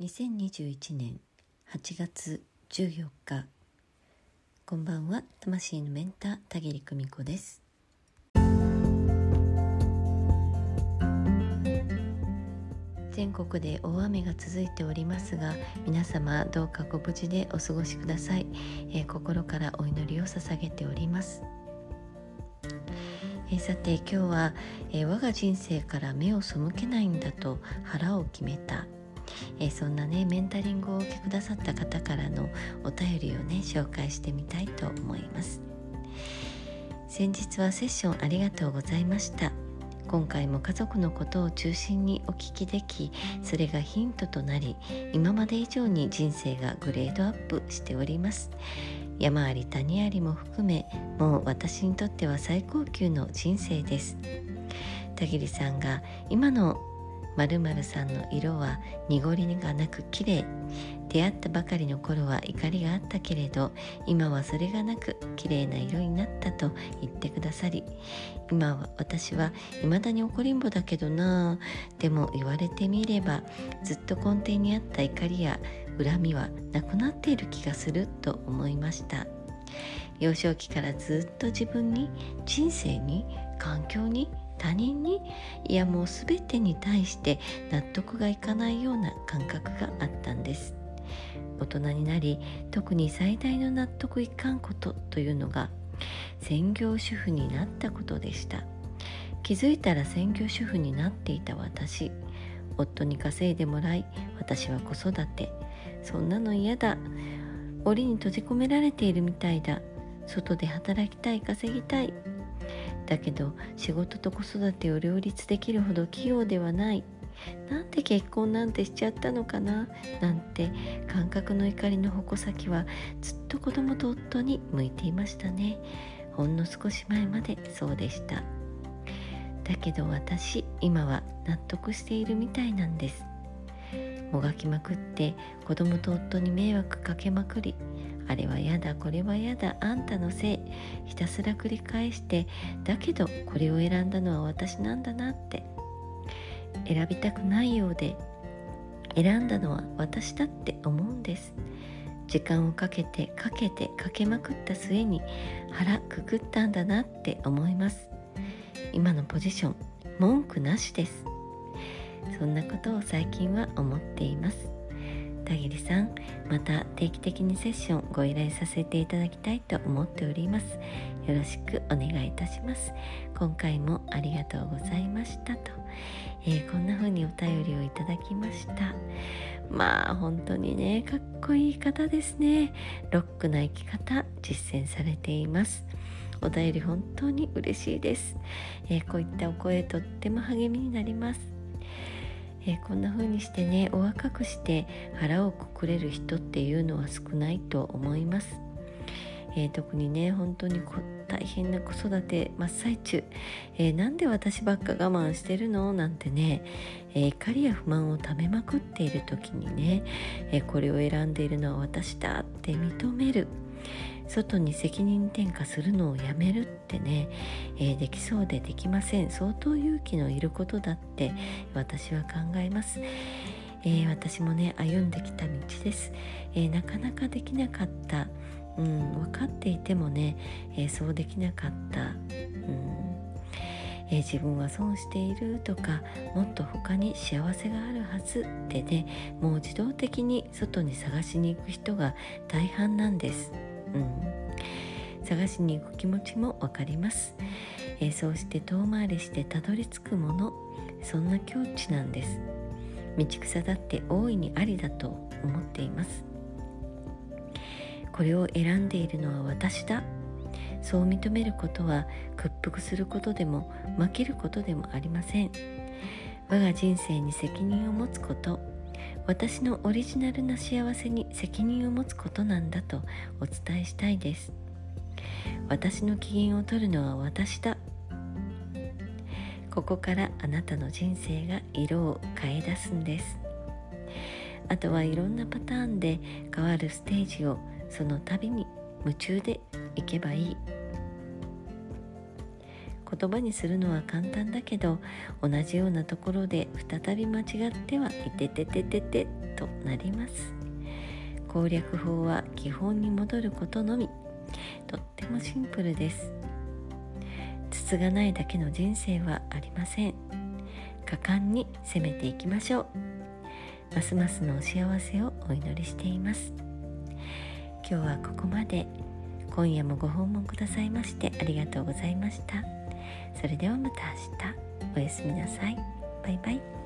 2021年8月14日こんばんは魂のメンター田切久美子です。全国で大雨が続いておりますが皆様どうかご無事でお過ごしください、えー、心からお祈りを捧げております。え、さて今日は、えー、我が人生から目を背けないんだと腹を決めた。えー、そんなねメンタリングを受けくださった方からのお便りをね紹介してみたいと思います。先日はセッションありがとうございました。今回も家族のことを中心にお聞きできそれがヒントとなり今まで以上に人生がグレードアップしております。山あり谷ありも含めもう私にとっては最高級の人生です。田切さんが今の〇〇さんの色は濁りがなく綺麗。出会ったばかりの頃は怒りがあったけれど今はそれがなく綺麗な色になったと言ってくださり今は私は未だに怒りんぼだけどな。でも言われてみればずっと根底にあった怒りや恨みはなくなっている気がすると思いました。幼少期からずっと自分に人生に環境に他人にいやもう全てに対して納得がいかないような感覚があったんです。大人になり特に最大の納得いかんことというのが専業主婦になったことでした。気づいたら専業主婦になっていた私。夫に稼いでもらい私は子育て。そんなの嫌だ。檻に閉じ込められているみたいだ。外で働きたい稼ぎたい。だけど仕事と子育てを両立できるほど器用ではない。なんで結婚なんてしちゃったのかな？なんて感覚の怒りの矛先はずっと子供と夫に向いていましたね。ほんの少し前までそうでした。だけど私今は納得しているみたいなんです。もがきまくって子供と夫に迷惑かけまくりあれはやだこれはやだあんたのせいひたすら繰り返してだけどこれを選んだのは私なんだなって。選びたくないようで選んだのは私だって思うんです。時間をかけてかけてかけまくった末に腹くくったんだなって思います。今のポジション文句なしです。そんなことを最近は思っています。田切さんまた定期的にセッションご依頼させていただきたいと思っております。よろしくお願いいたします。今回もありがとうございましたと、えー、こんな風にお便りをいただきました。まあ本当にねかっこいい方ですね。ロックな生き方実践されています。お便り本当に嬉しいです、えー、こういったお声とっても励みになります。えー、こんな風にしてねお若くして腹をくくれる人っていうのは少ないと思います、えー、特にね本当に大変な子育て真っ最中、えー、なんで私ばっか我慢してるの？なんてね、え怒りや不満をためまくっている時にね、えこれを選んでいるのは私だって認める。外に責任転嫁するのをやめるってね、えー、できそうでできません。相当勇気のいることだって私は考えます、えー、私もね歩んできた道です、えー、なかなかできなかった。うん、分かっていてもね、えそうできなかった、うん。え自分は損しているとかもっと他に幸せがあるはずってねもう自動的に外に探しに行く人が大半なんです。うん、探しに行く気持ちも分かります、えー、そうして遠回りしてたどり着くものそんな境地なんです。道草だって大いにありだと思っています。これを選んでいるのは私だ。そう認めることは屈服することでも負けることでもありません。我が人生に責任を持つこと。私のオリジナルな幸せに責任を持つことなんだとお伝えしたいです。私の機嫌を取るのは私だ。ここからあなたの人生が色を変え出すんです。あとはいろんなパターンで変わるステージをその度に夢中でいけばいい。言葉にするのは簡単だけど同じようなところで再び間違ってはいてててててとなります。攻略法は基本に戻ることのみ。とってもシンプルです。筒がないだけの人生はありません。果敢に攻めていきましょう。ますますのお幸せをお祈りしています。今日はここまで。今夜もご訪問くださいましてありがとうございました。それではまた明日。おやすみなさい。バイバイ。